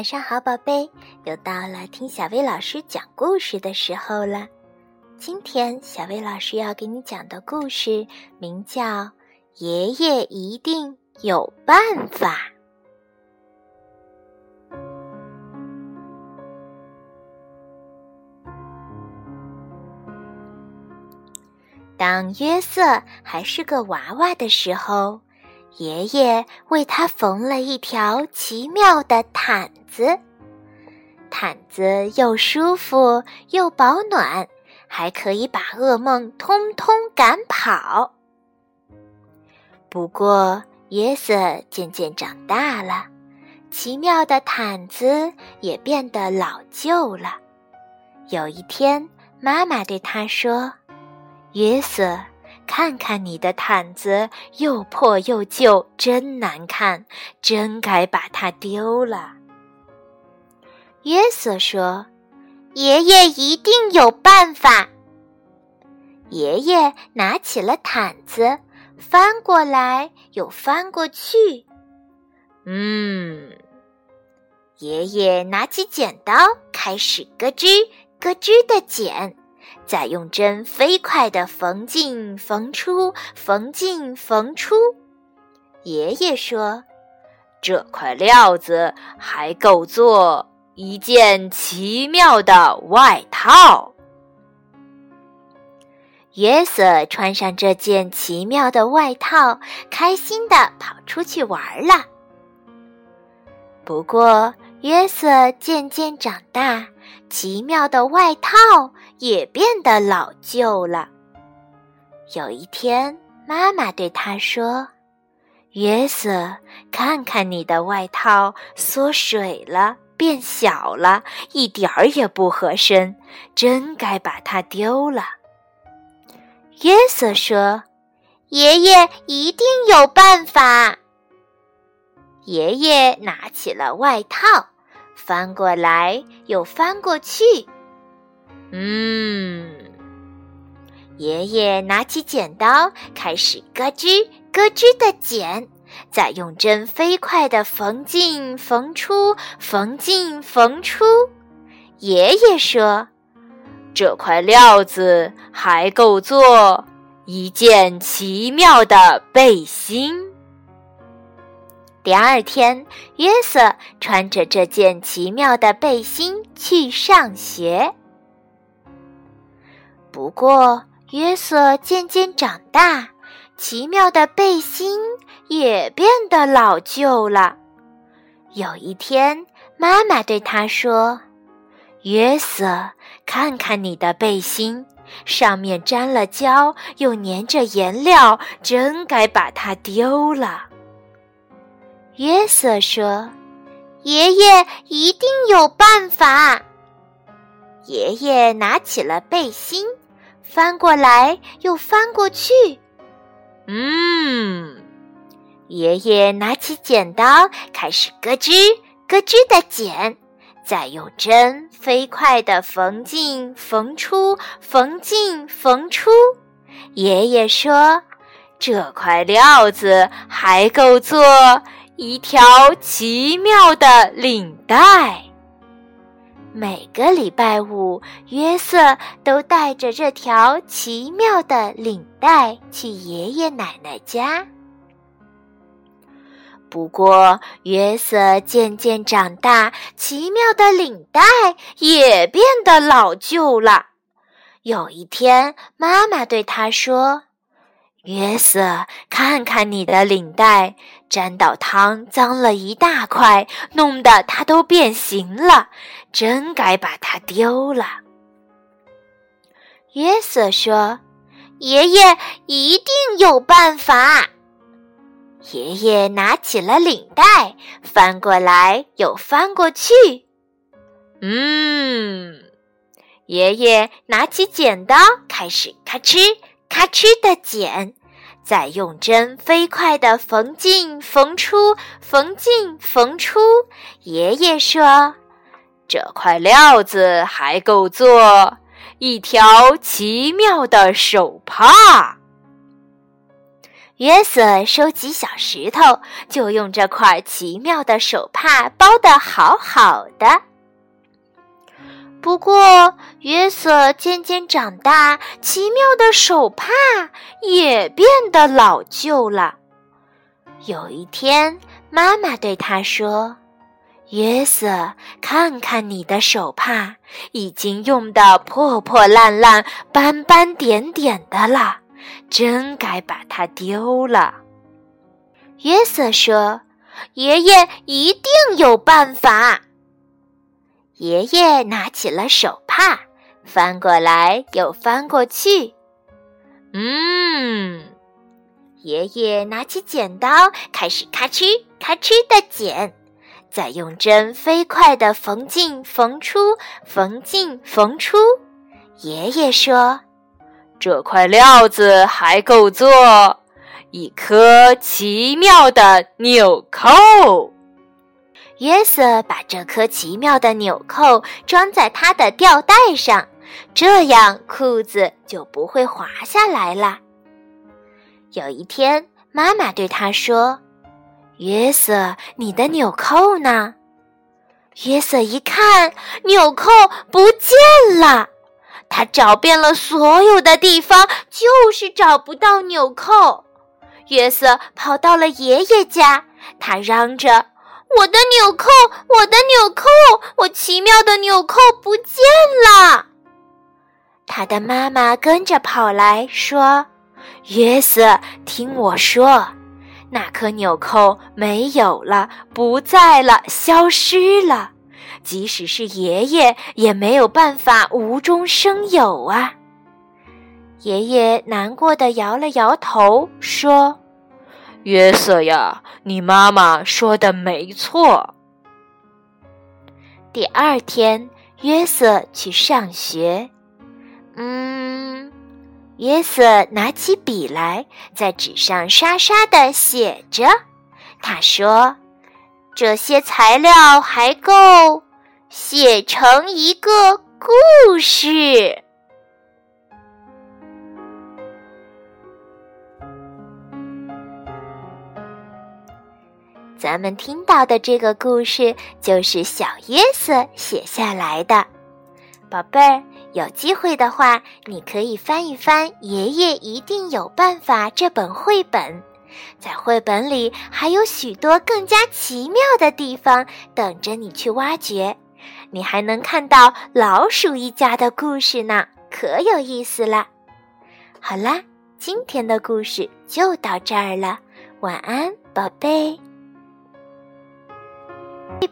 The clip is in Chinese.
晚上好，宝贝，又到了听小薇老师讲故事的时候了。今天小薇老师要给你讲的故事名叫《爷爷一定有办法》。当约瑟还是个娃娃的时候。爷爷为他缝了一条奇妙的毯子，毯子又舒服又保暖，还可以把噩梦通通赶跑。不过，约瑟渐渐长大了，奇妙的毯子也变得老旧了。有一天，妈妈对他说：“约瑟。”看看你的毯子，又破又旧，真难看，真该把它丢了。约瑟说：“爷爷一定有办法。”爷爷拿起了毯子，翻过来又翻过去。嗯，爷爷拿起剪刀，开始咯吱咯吱的剪。再用针飞快地缝进缝出，缝进缝出。爷爷说：“这块料子还够做一件奇妙的外套。”约瑟穿上这件奇妙的外套，开心地跑出去玩了。不过，约瑟渐渐长大，奇妙的外套也变得老旧了。有一天，妈妈对他说：“约瑟，看看你的外套缩水了，变小了，一点儿也不合身，真该把它丢了。”约瑟说：“爷爷一定有办法。”爷爷拿起了外套，翻过来又翻过去。嗯，爷爷拿起剪刀，开始咯吱咯吱的剪，再用针飞快地缝进缝出，缝进缝出。爷爷说：“这块料子还够做一件奇妙的背心。”第二天，约瑟穿着这件奇妙的背心去上学。不过，约瑟渐渐长大，奇妙的背心也变得老旧了。有一天，妈妈对他说：“约瑟，看看你的背心，上面沾了胶，又粘着颜料，真该把它丢了。”约瑟说：“爷爷一定有办法。”爷爷拿起了背心，翻过来又翻过去。嗯，爷爷拿起剪刀，开始咯吱咯吱的剪，再用针飞快地缝进缝出，缝进缝出。爷爷说：“这块料子还够做。”一条奇妙的领带。每个礼拜五，约瑟都带着这条奇妙的领带去爷爷奶奶家。不过，约瑟渐渐长大，奇妙的领带也变得老旧了。有一天，妈妈对他说。约瑟，看看你的领带，沾到汤，脏了一大块，弄得它都变形了，真该把它丢了。约瑟说：“爷爷一定有办法。”爷爷拿起了领带，翻过来又翻过去。嗯，爷爷拿起剪刀，开始咔哧。咔哧的剪，再用针飞快地缝进缝出，缝进缝出。爷爷说：“这块料子还够做一条奇妙的手帕。”约瑟收集小石头，就用这块奇妙的手帕包得好好的。不过，约瑟渐渐长大，奇妙的手帕也变得老旧了。有一天，妈妈对他说：“约瑟，看看你的手帕，已经用得破破烂烂、斑斑点点的了。”真该把它丢了，约瑟说：“爷爷一定有办法。”爷爷拿起了手帕，翻过来又翻过去。嗯，爷爷拿起剪刀，开始咔哧咔哧的剪，再用针飞快的缝进缝出，缝进缝出。爷爷说。这块料子还够做一颗奇妙的纽扣。约瑟把这颗奇妙的纽扣装在他的吊带上，这样裤子就不会滑下来了。有一天，妈妈对他说：“约瑟，你的纽扣呢？”约瑟一看，纽扣不见了。他找遍了所有的地方，就是找不到纽扣。约瑟跑到了爷爷家，他嚷着：“我的纽扣，我的纽扣，我奇妙的纽扣不见了！”他的妈妈跟着跑来说：“约瑟，听我说，那颗纽扣没有了，不在了，消失了。”即使是爷爷也没有办法无中生有啊！爷爷难过的摇了摇头，说：“约瑟呀，你妈妈说的没错。”第二天，约瑟去上学。嗯，约瑟拿起笔来，在纸上沙沙的写着。他说：“这些材料还够。”写成一个故事。咱们听到的这个故事就是小约瑟写下来的。宝贝儿，有机会的话，你可以翻一翻《爷爷一定有办法》这本绘本，在绘本里还有许多更加奇妙的地方等着你去挖掘。你还能看到老鼠一家的故事呢，可有意思了。好啦，今天的故事就到这儿了，晚安，宝贝。